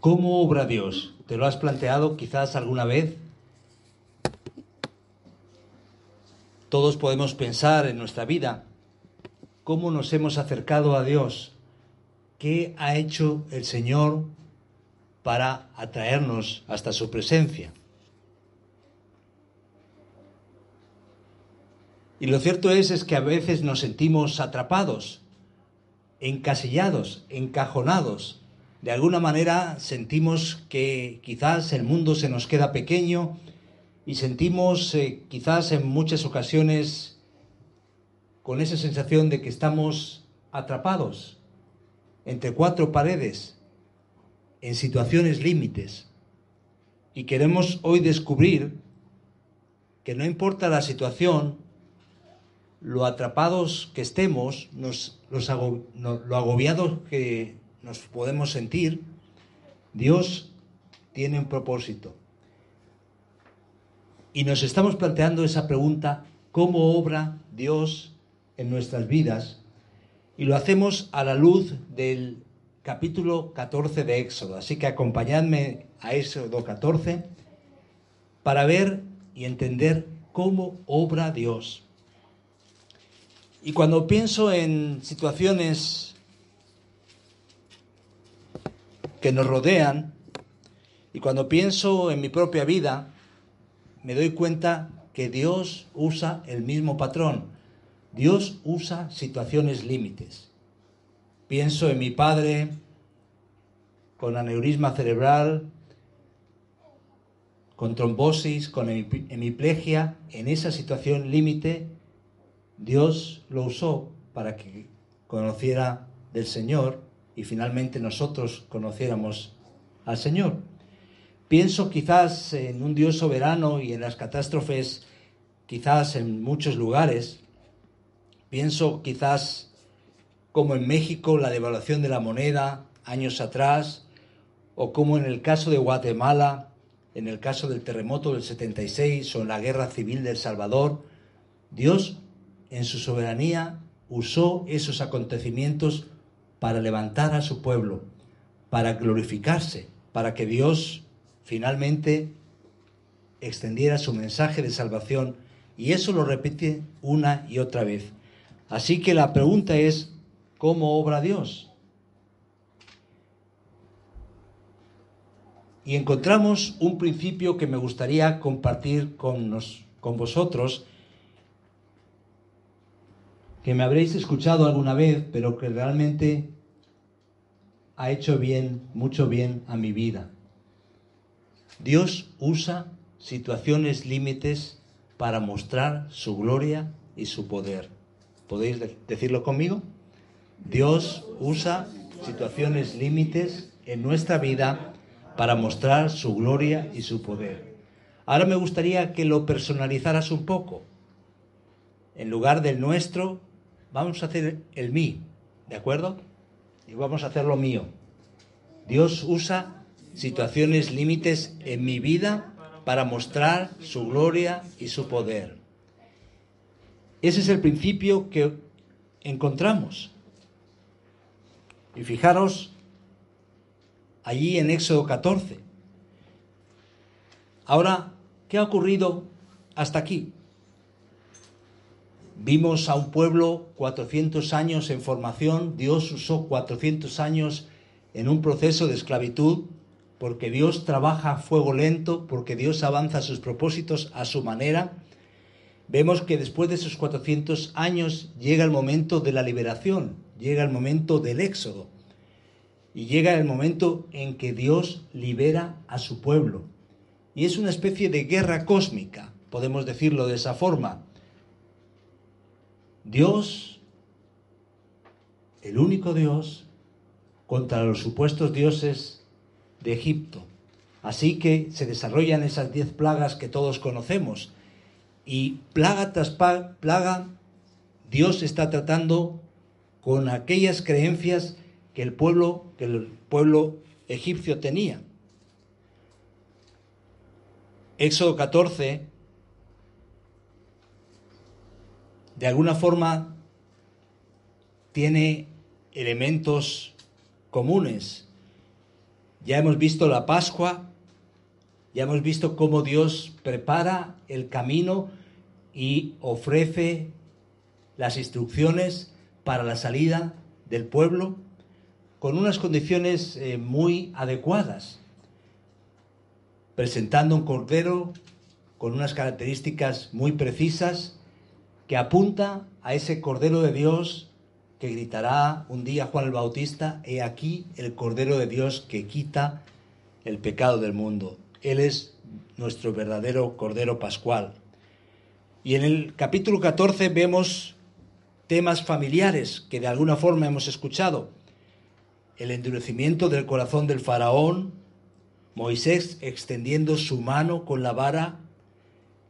¿Cómo obra Dios? ¿Te lo has planteado quizás alguna vez? Todos podemos pensar en nuestra vida cómo nos hemos acercado a Dios, qué ha hecho el Señor para atraernos hasta su presencia. Y lo cierto es, es que a veces nos sentimos atrapados, encasillados, encajonados. De alguna manera sentimos que quizás el mundo se nos queda pequeño y sentimos eh, quizás en muchas ocasiones con esa sensación de que estamos atrapados entre cuatro paredes, en situaciones límites. Y queremos hoy descubrir que no importa la situación, lo atrapados que estemos, nos, lo agobiados que nos podemos sentir, Dios tiene un propósito. Y nos estamos planteando esa pregunta, ¿cómo obra Dios en nuestras vidas? Y lo hacemos a la luz del capítulo 14 de Éxodo. Así que acompañadme a Éxodo 14 para ver y entender cómo obra Dios. Y cuando pienso en situaciones que nos rodean, y cuando pienso en mi propia vida, me doy cuenta que Dios usa el mismo patrón. Dios usa situaciones límites. Pienso en mi padre con aneurisma cerebral, con trombosis, con hemiplegia, en esa situación límite Dios lo usó para que conociera del Señor y finalmente nosotros conociéramos al Señor. Pienso quizás en un Dios soberano y en las catástrofes, quizás en muchos lugares. Pienso quizás como en México la devaluación de la moneda años atrás, o como en el caso de Guatemala, en el caso del terremoto del 76 o en la guerra civil del Salvador. Dios en su soberanía, usó esos acontecimientos para levantar a su pueblo, para glorificarse, para que Dios finalmente extendiera su mensaje de salvación y eso lo repite una y otra vez. Así que la pregunta es, ¿cómo obra Dios? Y encontramos un principio que me gustaría compartir con, con vosotros que me habréis escuchado alguna vez, pero que realmente ha hecho bien, mucho bien a mi vida. Dios usa situaciones límites para mostrar su gloria y su poder. ¿Podéis decirlo conmigo? Dios usa situaciones límites en nuestra vida para mostrar su gloria y su poder. Ahora me gustaría que lo personalizaras un poco. En lugar del nuestro, vamos a hacer el mí, ¿de acuerdo? Y vamos a hacer lo mío. Dios usa situaciones límites en mi vida para mostrar su gloria y su poder. Ese es el principio que encontramos. Y fijaros allí en Éxodo 14. Ahora, ¿qué ha ocurrido hasta aquí? Vimos a un pueblo 400 años en formación, Dios usó 400 años en un proceso de esclavitud, porque Dios trabaja a fuego lento, porque Dios avanza sus propósitos a su manera. Vemos que después de esos 400 años llega el momento de la liberación, llega el momento del éxodo, y llega el momento en que Dios libera a su pueblo. Y es una especie de guerra cósmica, podemos decirlo de esa forma Dios el único Dios contra los supuestos dioses de Egipto. Así que se desarrollan esas diez plagas que todos conocemos. Y plaga tras plaga, Dios está tratando con aquellas creencias que el pueblo, que el pueblo egipcio tenía. Éxodo 14, de alguna forma, tiene elementos comunes. Ya hemos visto la Pascua, ya hemos visto cómo Dios prepara el camino y ofrece las instrucciones para la salida del pueblo con unas condiciones eh, muy adecuadas, presentando un cordero con unas características muy precisas que apunta a ese cordero de Dios que gritará un día Juan el Bautista, he aquí el Cordero de Dios que quita el pecado del mundo. Él es nuestro verdadero Cordero Pascual. Y en el capítulo 14 vemos temas familiares que de alguna forma hemos escuchado. El endurecimiento del corazón del faraón, Moisés extendiendo su mano con la vara,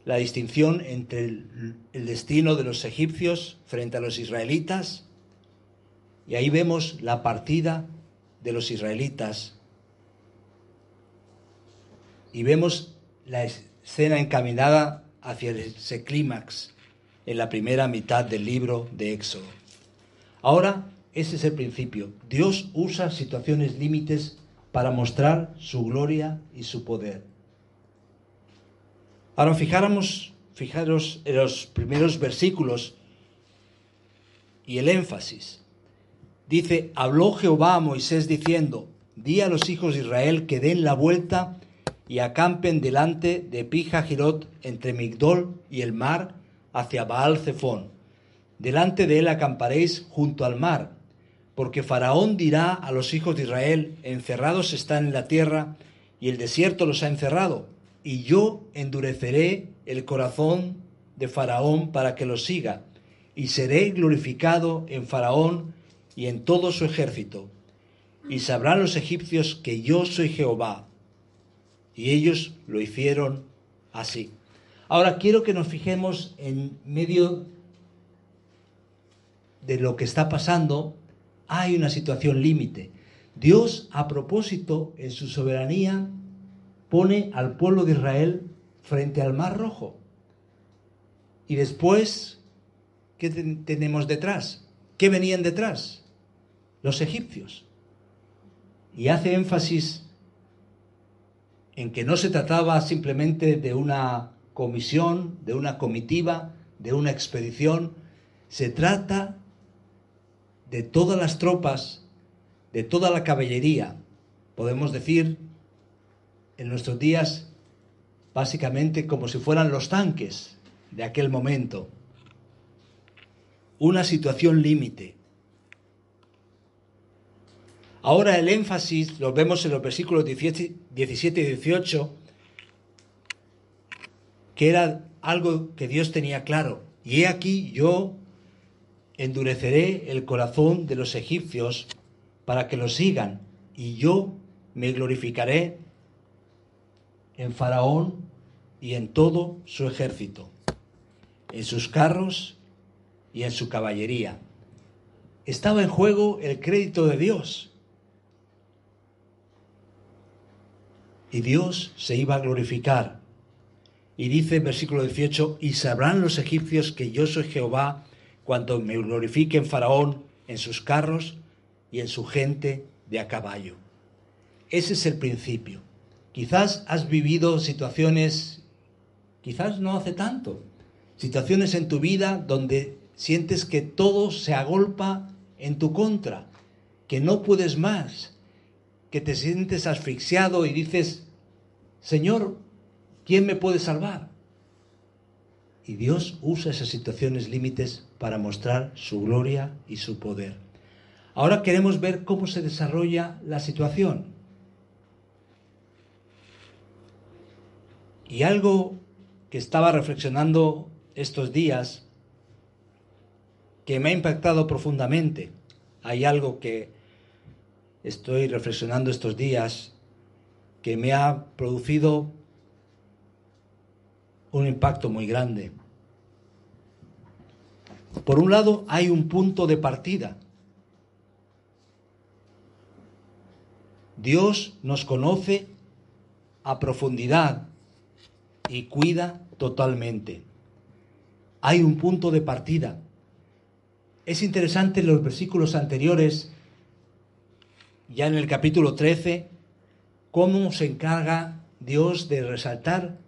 la distinción entre el, destino de los egipcios frente a los israelitas, y ahí vemos la partida de los israelitas. Y vemos la escena encaminada hacia ese clímax en la primera mitad del libro de Éxodo. Ahora, ese es el principio. Dios usa situaciones límites para mostrar su gloria y su poder. Ahora fijáramos, fijaros en los primeros versículos y el énfasis. Dice, habló Jehová a Moisés diciendo, di a los hijos de Israel que den la vuelta y acampen delante de Pija Girot entre Migdol y el mar hacia Baal Zephón. Delante de él acamparéis junto al mar, porque Faraón dirá a los hijos de Israel, encerrados están en la tierra, y el desierto los ha encerrado, y yo endureceré el corazón de Faraón para que los siga, y seré glorificado en Faraón y en todo su ejército, y sabrán los egipcios que yo soy Jehová. Y ellos lo hicieron así. Ahora quiero que nos fijemos en medio de lo que está pasando, hay una situación límite. Dios, a propósito, en su soberanía, pone al pueblo de Israel frente al Mar Rojo. Y después, ¿qué tenemos detrás? ¿Qué venían detrás? los egipcios. Y hace énfasis en que no se trataba simplemente de una comisión, de una comitiva, de una expedición, se trata de todas las tropas, de toda la caballería, podemos decir en nuestros días básicamente como si fueran los tanques de aquel momento. Una situación límite, Ahora el énfasis lo vemos en los versículos 17 y 18, que era algo que Dios tenía claro. Y he aquí yo endureceré el corazón de los egipcios para que los sigan, y yo me glorificaré en Faraón y en todo su ejército, en sus carros y en su caballería. Estaba en juego el crédito de Dios. y Dios se iba a glorificar. Y dice en versículo 18, y sabrán los egipcios que yo soy Jehová cuando me glorifique en Faraón, en sus carros y en su gente de a caballo. Ese es el principio. Quizás has vivido situaciones, quizás no hace tanto, situaciones en tu vida donde sientes que todo se agolpa en tu contra, que no puedes más, que te sientes asfixiado y dices, Señor, ¿quién me puede salvar? Y Dios usa esas situaciones límites para mostrar su gloria y su poder. Ahora queremos ver cómo se desarrolla la situación. Y algo que estaba reflexionando estos días, que me ha impactado profundamente, hay algo que estoy reflexionando estos días que me ha producido un impacto muy grande. Por un lado, hay un punto de partida. Dios nos conoce a profundidad y cuida totalmente. Hay un punto de partida. Es interesante en los versículos anteriores, ya en el capítulo 13, cómo se encarga Dios de resaltar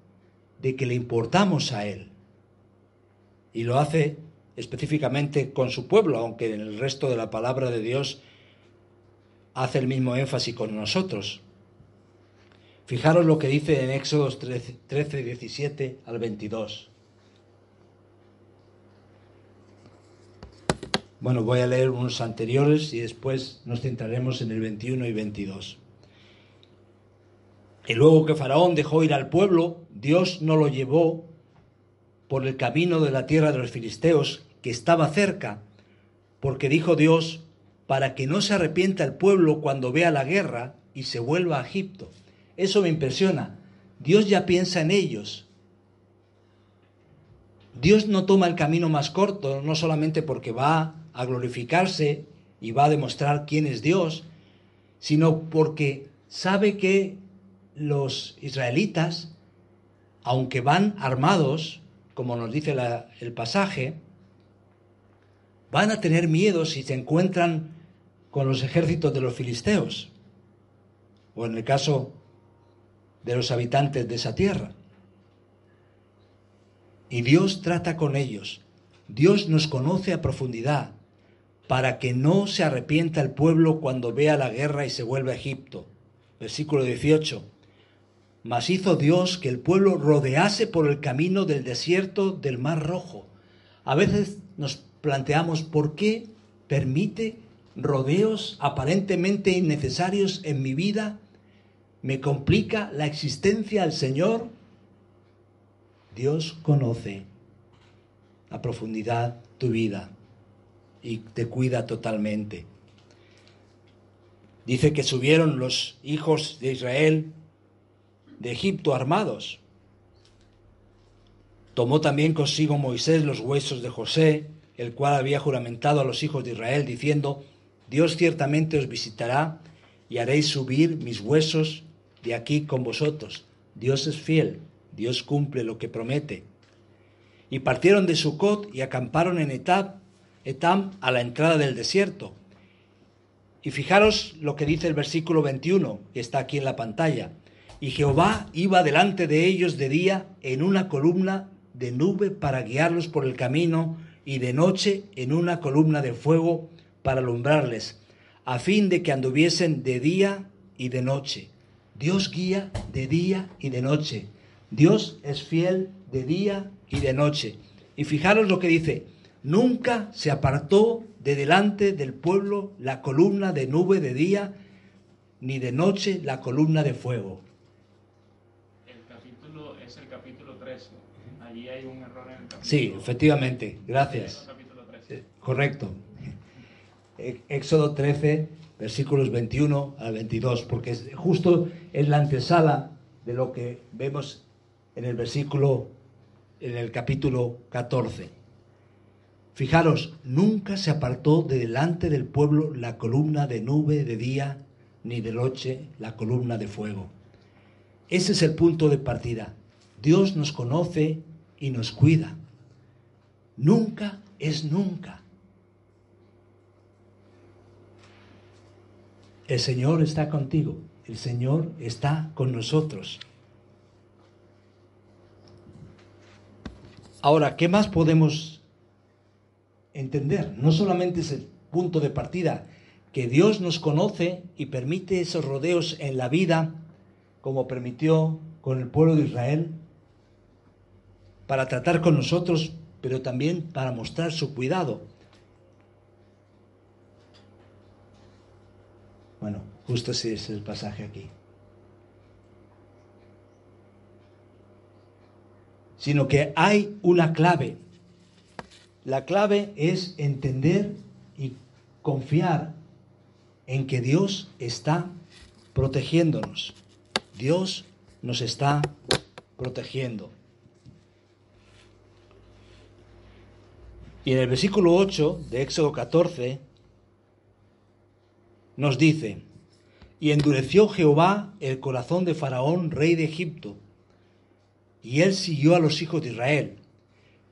de que le importamos a Él. Y lo hace específicamente con su pueblo, aunque en el resto de la palabra de Dios hace el mismo énfasis con nosotros. Fijaros lo que dice en Éxodos 13, 13 17 al 22. Bueno, voy a leer unos anteriores y después nos centraremos en el 21 y 22. Y luego que Faraón dejó ir al pueblo, Dios no lo llevó por el camino de la tierra de los filisteos, que estaba cerca, porque dijo Dios, para que no se arrepienta el pueblo cuando vea la guerra y se vuelva a Egipto. Eso me impresiona. Dios ya piensa en ellos. Dios no toma el camino más corto, no solamente porque va a glorificarse y va a demostrar quién es Dios, sino porque sabe que los israelitas, aunque van armados, como nos dice el pasaje, van a tener miedo si se encuentran con los ejércitos de los filisteos, o en el caso de los habitantes de esa tierra. Y Dios trata con ellos. Dios nos conoce a profundidad para que no se arrepienta el pueblo cuando vea la guerra y se vuelva a Egipto. Versículo 18. Mas hizo Dios que el pueblo rodease por el camino del desierto del Mar Rojo. A veces nos planteamos por qué permite rodeos aparentemente innecesarios en mi vida, me complica la existencia al Señor. Dios conoce a profundidad tu vida y te cuida totalmente. Dice que subieron los hijos de Israel de Egipto armados. Tomó también consigo Moisés los huesos de José, el cual había juramentado a los hijos de Israel, diciendo, Dios ciertamente os visitará y haréis subir mis huesos de aquí con vosotros. Dios es fiel, Dios cumple lo que promete. Y partieron de Sucot y acamparon en Etab, Etam a la entrada del desierto. Y fijaros lo que dice el versículo 21, que está aquí en la pantalla. Y Jehová iba delante de ellos de día en una columna de nube para guiarlos por el camino, y de noche en una columna de fuego para alumbrarles, a fin de que anduviesen de día y de noche. Dios guía de día y de noche. Dios es fiel de día y de noche. Y fijaros lo que dice, Nunca se apartó de delante del pueblo la columna de nube de día, ni de noche la columna de fuego. El capítulo es el capítulo 13. Allí hay un error en el capítulo. Sí, efectivamente. Gracias. Eh, correcto. Éxodo 13, versículos 21 al 22, porque es justo en la antesala de lo que vemos en el versículo, en el capítulo 14. Fijaros, nunca se apartó de delante del pueblo la columna de nube de día, ni de noche la columna de fuego. Ese es el punto de partida. Dios nos conoce y nos cuida. Nunca es nunca. El Señor está contigo, el Señor está con nosotros. Ahora, ¿qué más podemos entender. No solamente es el punto de partida, que Dios nos conoce y permite esos rodeos en la vida, como permitió con el pueblo de Israel, para tratar con nosotros, pero también para mostrar su cuidado. Bueno, justo ese es el pasaje aquí. Sino que hay una clave la clave es entender y confiar en que Dios está protegiéndonos. Dios nos está protegiendo. Y en el versículo 8 de Éxodo 14 nos dice, y endureció Jehová el corazón de Faraón, rey de Egipto, y él siguió a los hijos de Israel.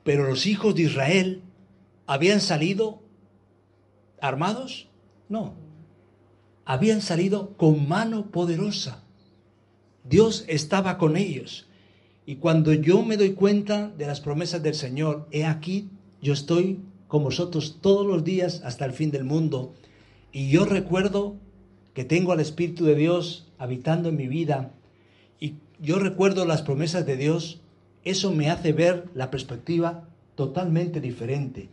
Pero los hijos de Israel habían salido armados? No. Habían salido con mano poderosa. Dios estaba con ellos. Y cuando yo me doy cuenta de las promesas del Señor, he aquí, yo estoy con vosotros todos los días hasta el fin del mundo. Y yo recuerdo que tengo al Espíritu de Dios habitando en mi vida y yo recuerdo las promesas de Dios, eso me hace ver la perspectiva totalmente diferente.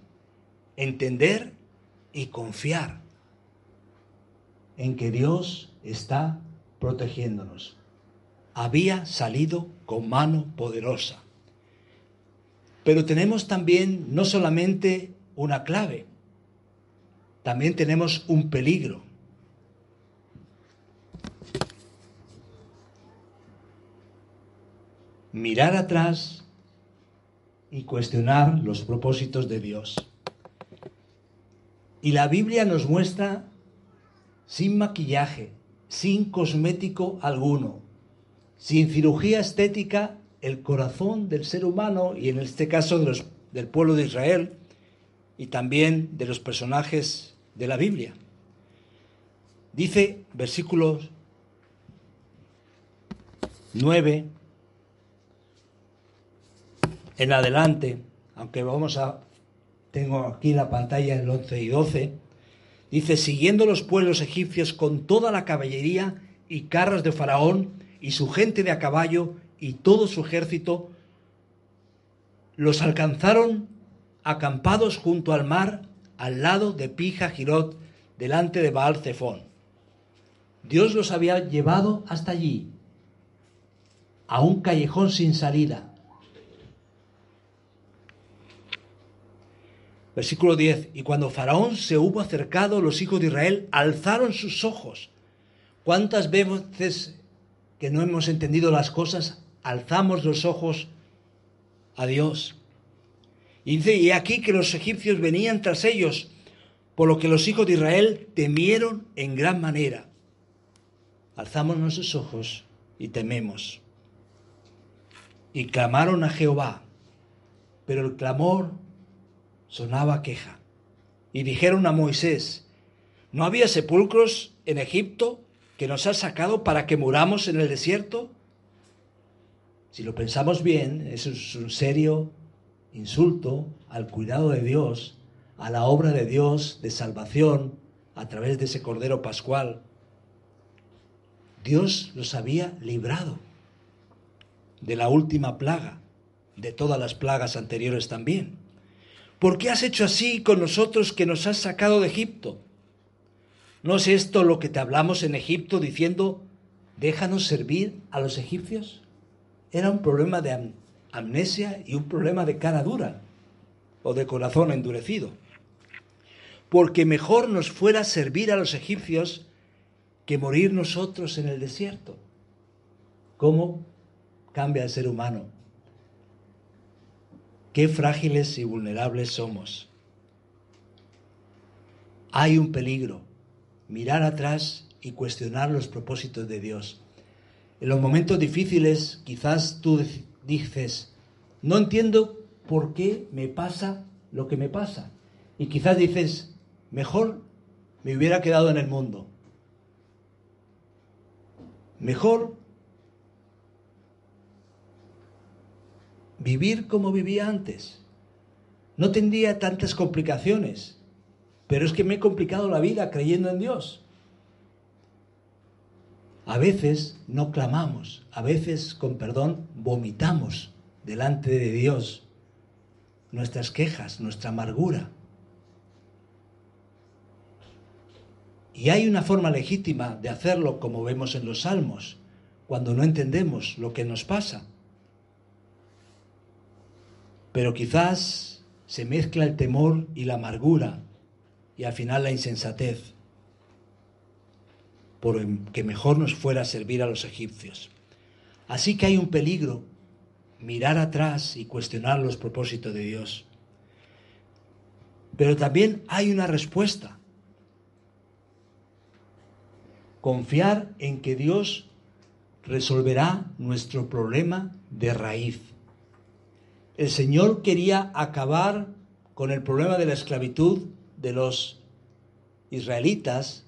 Entender y confiar en que Dios está protegiéndonos. Había salido con mano poderosa. Pero tenemos también no solamente una clave, también tenemos un peligro. Mirar atrás y cuestionar los propósitos de Dios. Y la Biblia nos muestra sin maquillaje, sin cosmético alguno, sin cirugía estética, el corazón del ser humano y en este caso del pueblo de Israel y también de los personajes de la Biblia. Dice versículos 9 en adelante, aunque vamos a, tengo aquí la pantalla el 11 y 12, dice, siguiendo los pueblos egipcios con toda la caballería y carros de Faraón y su gente de a caballo y todo su ejército, los alcanzaron acampados junto al mar, al lado de Pija Girot, delante de Baal Zephón. Dios los había llevado hasta allí, a un callejón sin salida, Versículo 10. Y cuando Faraón se hubo acercado, los hijos de Israel alzaron sus ojos. ¿Cuántas veces que no hemos entendido las cosas, alzamos los ojos a Dios? Y dice, y aquí que los egipcios venían tras ellos, por lo que los hijos de Israel temieron en gran manera. Alzamos nuestros ojos y tememos. Y clamaron a Jehová, pero el clamor sonaba queja. Y dijeron a Moisés, ¿no había sepulcros en Egipto que nos has sacado para que muramos en el desierto? Si lo pensamos bien, eso es un serio insulto al cuidado de Dios, a la obra de Dios de salvación a través de ese Cordero Pascual. Dios los había librado de la última plaga, de todas las plagas anteriores también. ¿por qué has hecho así con nosotros que nos has sacado de Egipto? ¿No es esto lo que te hablamos en Egipto diciendo, déjanos servir a los egipcios? Era un problema de amnesia y un problema de cara dura o de corazón endurecido. Porque mejor nos fuera servir a los egipcios que morir nosotros en el desierto. ¿Cómo cambia el ser humano? Qué frágiles y vulnerables somos. Hay un peligro, mirar atrás y cuestionar los propósitos de Dios. En los momentos difíciles quizás tú dices, no entiendo por qué me pasa lo que me pasa. Y quizás dices, mejor me hubiera quedado en el mundo. Mejor vivir como vivía antes. No tendría tantas complicaciones, pero es que me he complicado la vida creyendo en Dios. A veces no clamamos, a veces, con perdón, vomitamos delante de Dios nuestras quejas, nuestra amargura. Y hay una forma legítima de hacerlo como vemos en los salmos, cuando no entendemos lo que nos pasa. Pero quizás se mezcla el temor y la amargura y al final la insensatez, por que mejor nos fuera servir a los egipcios. Así que hay un peligro, mirar atrás y cuestionar los propósitos de Dios. Pero también hay una respuesta. Confiar en que Dios resolverá nuestro problema de raíz. El Señor quería acabar con el problema de la esclavitud de los israelitas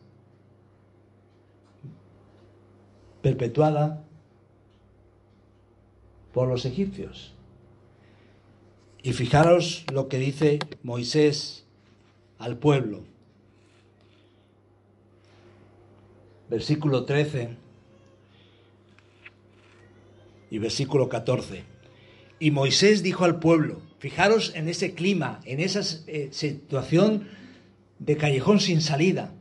perpetuada por los egipcios. Y fijaros lo que dice Moisés al pueblo. Versículo 13 y versículo 14. Y Moisés dijo al pueblo, fijaros en ese clima, en esa eh, situación de callejón sin salida,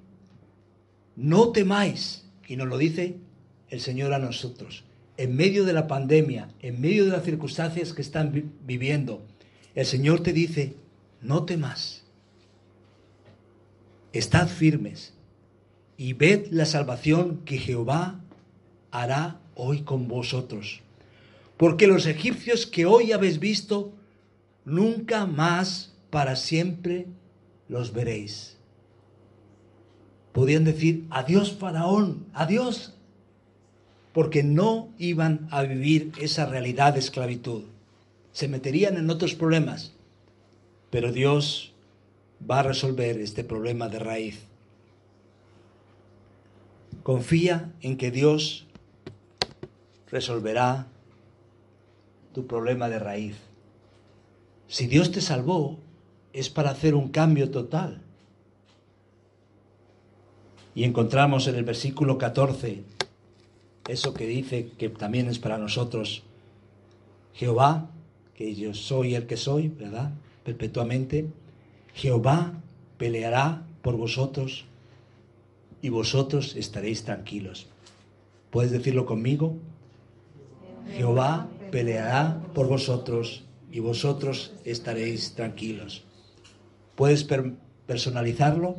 no temáis, y nos lo dice el Señor a nosotros, en medio de la pandemia, en medio de las circunstancias que están viviendo, el Señor te dice, no temas, estad firmes y ved la salvación que Jehová hará hoy con vosotros. Porque los egipcios que hoy habéis visto, nunca más para siempre los veréis. Podían decir, adiós faraón, adiós, porque no iban a vivir esa realidad de esclavitud. Se meterían en otros problemas, pero Dios va a resolver este problema de raíz. Confía en que Dios resolverá tu problema de raíz. Si Dios te salvó, es para hacer un cambio total. Y encontramos en el versículo 14 eso que dice que también es para nosotros Jehová, que yo soy el que soy, ¿verdad? Perpetuamente. Jehová peleará por vosotros y vosotros estaréis tranquilos. ¿Puedes decirlo conmigo? Jehová peleará por vosotros y vosotros estaréis tranquilos. ¿Puedes personalizarlo?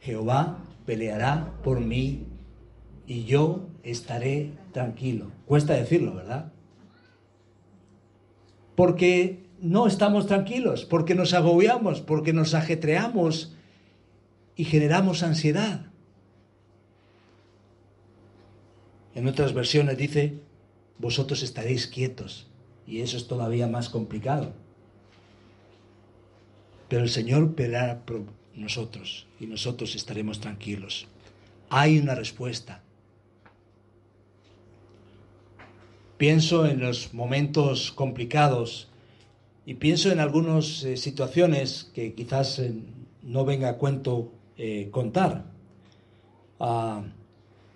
Jehová peleará por mí y yo estaré tranquilo. Cuesta decirlo, ¿verdad? Porque no estamos tranquilos, porque nos agobiamos, porque nos ajetreamos y generamos ansiedad. En otras versiones dice, vosotros estaréis quietos. Y eso es todavía más complicado. Pero el Señor peleará por nosotros y nosotros estaremos tranquilos. Hay una respuesta. Pienso en los momentos complicados y pienso en algunas eh, situaciones que quizás eh, no venga a cuento eh, contar. Ah,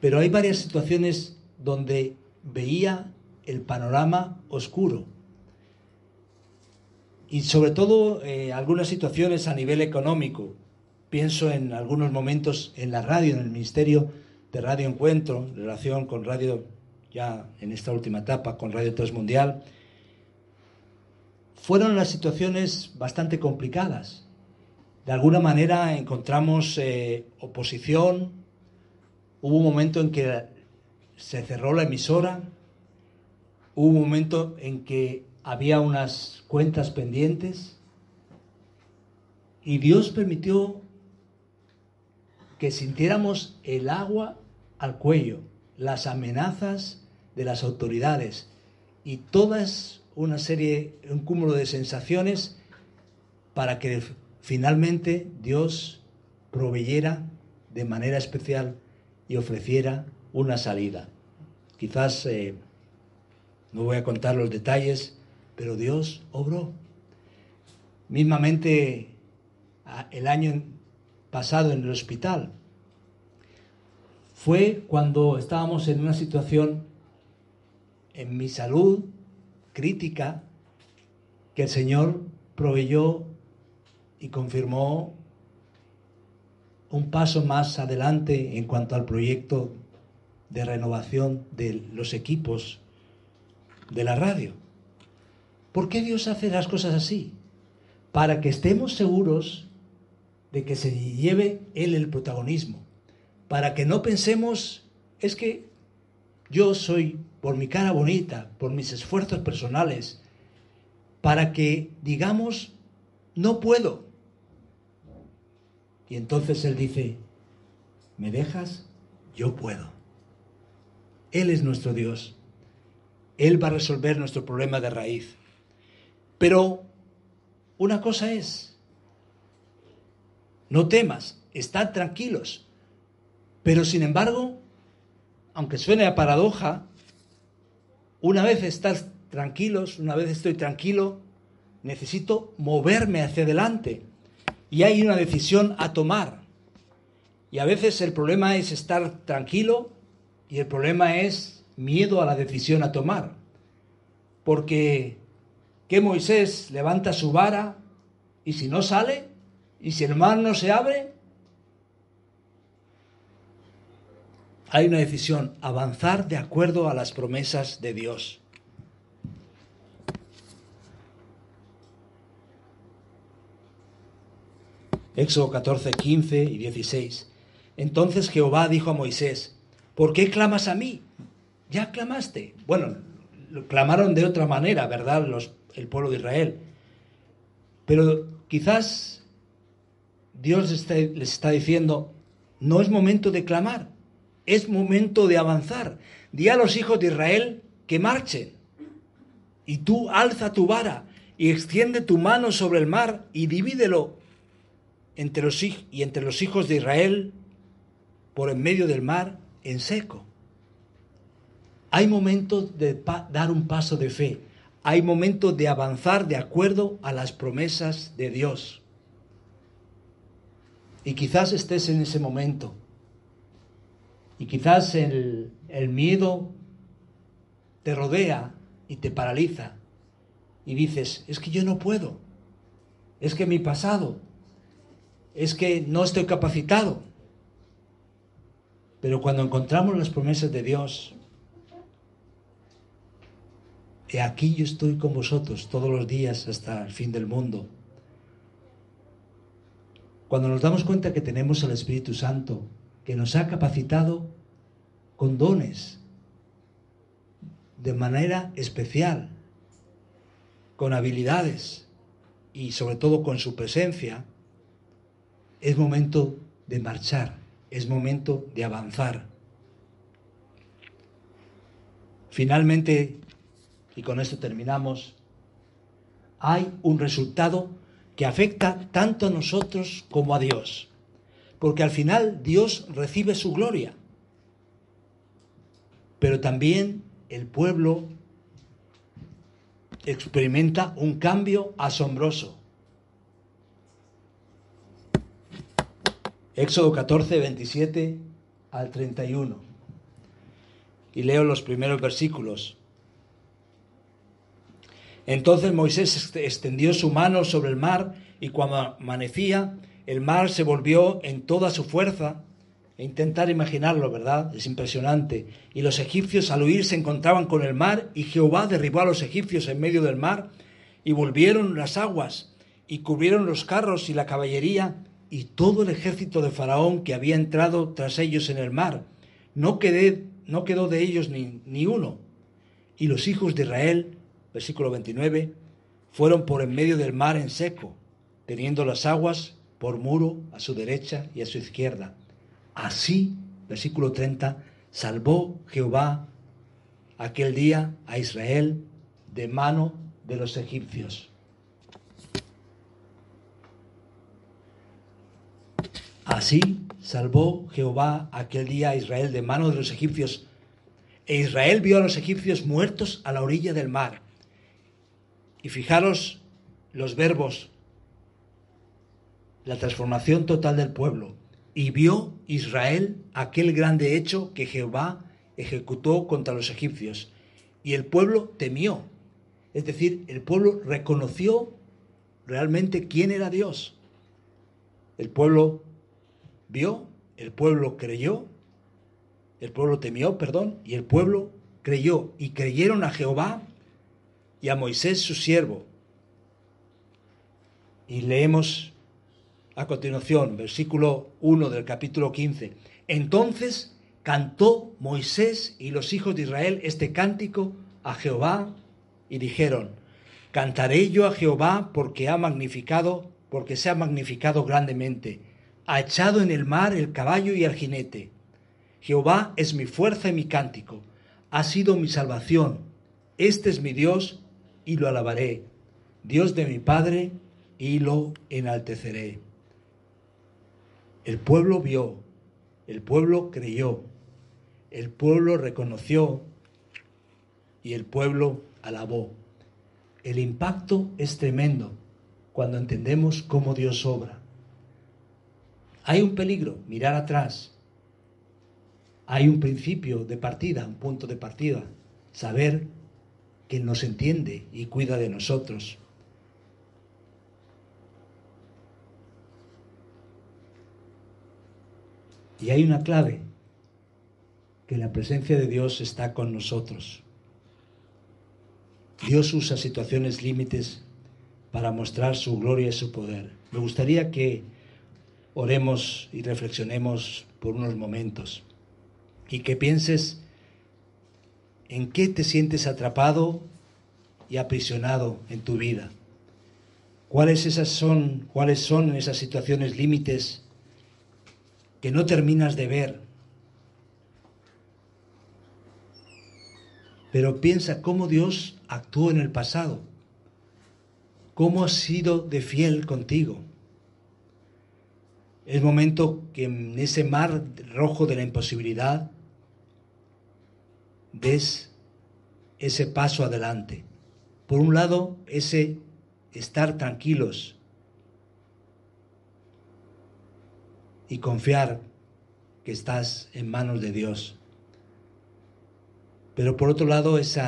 pero hay varias situaciones donde veía el panorama oscuro. Y sobre todo algunas situaciones a nivel económico. Pienso en algunos momentos en la radio, en el Ministerio de Radio Encuentro, en relación con Radio ya en esta última etapa con Radio Transmundial, fueron las situaciones bastante complicadas. De alguna manera encontramos eh, oposición, hubo un momento en que se cerró la emisora, hubo un momento en que había unas cuentas pendientes. Y Dios permitió que sintiéramos el agua al cuello, las amenazas de las autoridades y todas una serie, un cúmulo de sensaciones para que finalmente Dios proveyera de manera especial y ofreciera una salida. Quizás eh, no voy a contar los detalles, pero Dios obró. Mismamente el año pasado en el hospital fue cuando estábamos en una situación en mi salud crítica que el Señor proveyó y confirmó un paso más adelante en cuanto al proyecto de renovación de los equipos de la radio. ¿Por qué Dios hace las cosas así? Para que estemos seguros de que se lleve Él el protagonismo, para que no pensemos, es que yo soy por mi cara bonita, por mis esfuerzos personales, para que digamos, no puedo. Y entonces Él dice, ¿me dejas? Yo puedo. Él es nuestro Dios. Él va a resolver nuestro problema de raíz. Pero una cosa es, no temas, estad tranquilos. Pero sin embargo, aunque suene a paradoja, una vez estás tranquilos, una vez estoy tranquilo, necesito moverme hacia adelante. Y hay una decisión a tomar. Y a veces el problema es estar tranquilo y el problema es miedo a la decisión a tomar. Porque que Moisés levanta su vara y si no sale, y si el mar no se abre, hay una decisión, avanzar de acuerdo a las promesas de Dios. Éxodo 14, 15 y 16. Entonces Jehová dijo a Moisés, ¿por qué clamas a mí? Ya clamaste. Bueno, clamaron de otra manera, ¿verdad? Los, el pueblo de Israel. Pero quizás Dios les está diciendo, no es momento de clamar, es momento de avanzar. Di a los hijos de Israel que marchen. Y tú alza tu vara y extiende tu mano sobre el mar y divídelo entre los, y entre los hijos de Israel por en medio del mar en seco. Hay momentos de dar un paso de fe. Hay momentos de avanzar de acuerdo a las promesas de Dios. Y quizás estés en ese momento. Y quizás el, miedo te rodea y te paraliza. Y dices, es que yo no puedo. Es que mi pasado. Es que no estoy capacitado. Pero cuando encontramos las promesas de Dios, He aquí yo estoy con vosotros todos los días hasta el fin del mundo. Cuando nos damos cuenta que tenemos al Espíritu Santo, que nos ha capacitado con dones, de manera especial, con habilidades y sobre todo con su presencia, es momento de marchar, es momento de avanzar. Finalmente, y con esto terminamos, hay un resultado que afecta tanto a nosotros como a Dios. Porque al final Dios recibe su gloria. Pero también el pueblo experimenta un cambio asombroso. Éxodo 14, 27 al 31. Y leo los primeros versículos. Entonces Moisés extendió su mano sobre el mar y cuando amanecía, el mar se volvió en toda su fuerza. E intentar imaginarlo, ¿verdad? Es impresionante. Y los egipcios al huir se encontraban con el mar y Jehová derribó a los egipcios en medio del mar y volvieron las aguas y cubrieron los carros y la caballería y todo el ejército de Faraón que había entrado tras ellos en el mar. No, quedé, no quedó de ellos ni, ni uno. Y los hijos de Israel versículo 29, fueron por en medio del mar en seco, teniendo las aguas por muro a su derecha y a su izquierda. Así, versículo 30, salvó Jehová aquel día a Israel de mano de los egipcios. Así salvó Jehová aquel día a Israel de mano de los egipcios. E Israel vio a los egipcios muertos a la orilla del mar. Y fijaros los verbos, la transformación total del pueblo. Y vio Israel aquel grande hecho que Jehová ejecutó contra los egipcios. Y el pueblo temió. Es decir, el pueblo reconoció realmente quién era Dios. El pueblo vio, el pueblo creyó, el pueblo temió, perdón, y el pueblo creyó. Y creyeron a Jehová y a Moisés su siervo. Y leemos a continuación, versículo 1 del capítulo 15. Entonces cantó Moisés y los hijos de Israel este cántico a Jehová y dijeron, Cantaré yo a Jehová porque ha magnificado, porque se ha magnificado grandemente, ha echado en el mar el caballo y el jinete. Jehová es mi fuerza y mi cántico, ha sido mi salvación. Este es mi Dios y lo alabaré, Dios de mi Padre y lo enalteceré. El pueblo vio, el pueblo creyó, el pueblo reconoció y el pueblo alabó. El impacto es tremendo cuando entendemos cómo Dios obra. Hay un peligro, mirar atrás. Hay un principio de partida, un punto de partida, saber que nos entiende y cuida de nosotros. Y hay una clave, que la presencia de Dios está con nosotros. Dios usa situaciones límites para mostrar su gloria y su poder. Me gustaría que oremos y reflexionemos por unos momentos y que pienses en qué te sientes atrapado y aprisionado en tu vida. ¿Cuáles esas son, cuáles son esas situaciones límites que no terminas de ver. Pero piensa cómo Dios actuó en el pasado, cómo ha sido de fiel contigo. Es momento que en ese mar rojo de la imposibilidad des ese paso adelante. Por un lado, ese estar tranquilos y confiar que estás en manos de Dios. Pero por otro lado, ese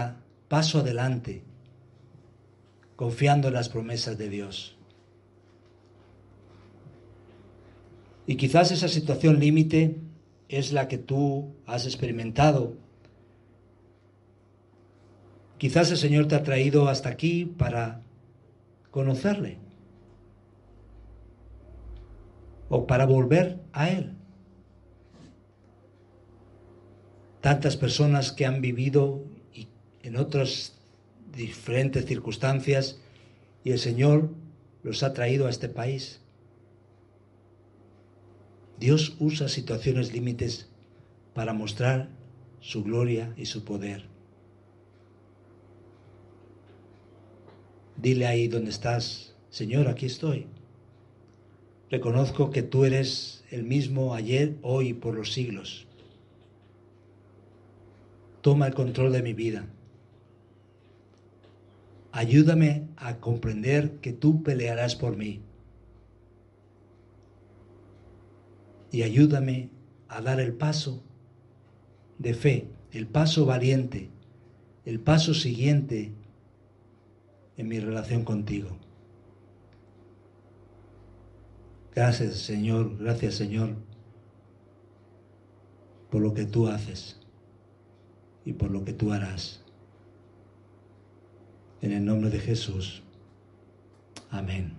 paso adelante, confiando en las promesas de Dios. Y quizás esa situación límite es la que tú has experimentado. Quizás el Señor te ha traído hasta aquí para conocerle o para volver a Él. Tantas personas que han vivido en otras diferentes circunstancias y el Señor los ha traído a este país. Dios usa situaciones límites para mostrar su gloria y su poder. Dile ahí donde estás, Señor, aquí estoy. Reconozco que tú eres el mismo ayer, hoy por los siglos. Toma el control de mi vida. Ayúdame a comprender que tú pelearás por mí. Y ayúdame a dar el paso de fe, el paso valiente, el paso siguiente en mi relación contigo. Gracias Señor, gracias Señor por lo que tú haces y por lo que tú harás. En el nombre de Jesús. Amén.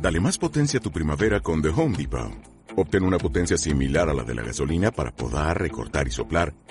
Dale más potencia a tu primavera con The Home Depot. Obtén una potencia similar a la de la gasolina para podar, recortar y soplar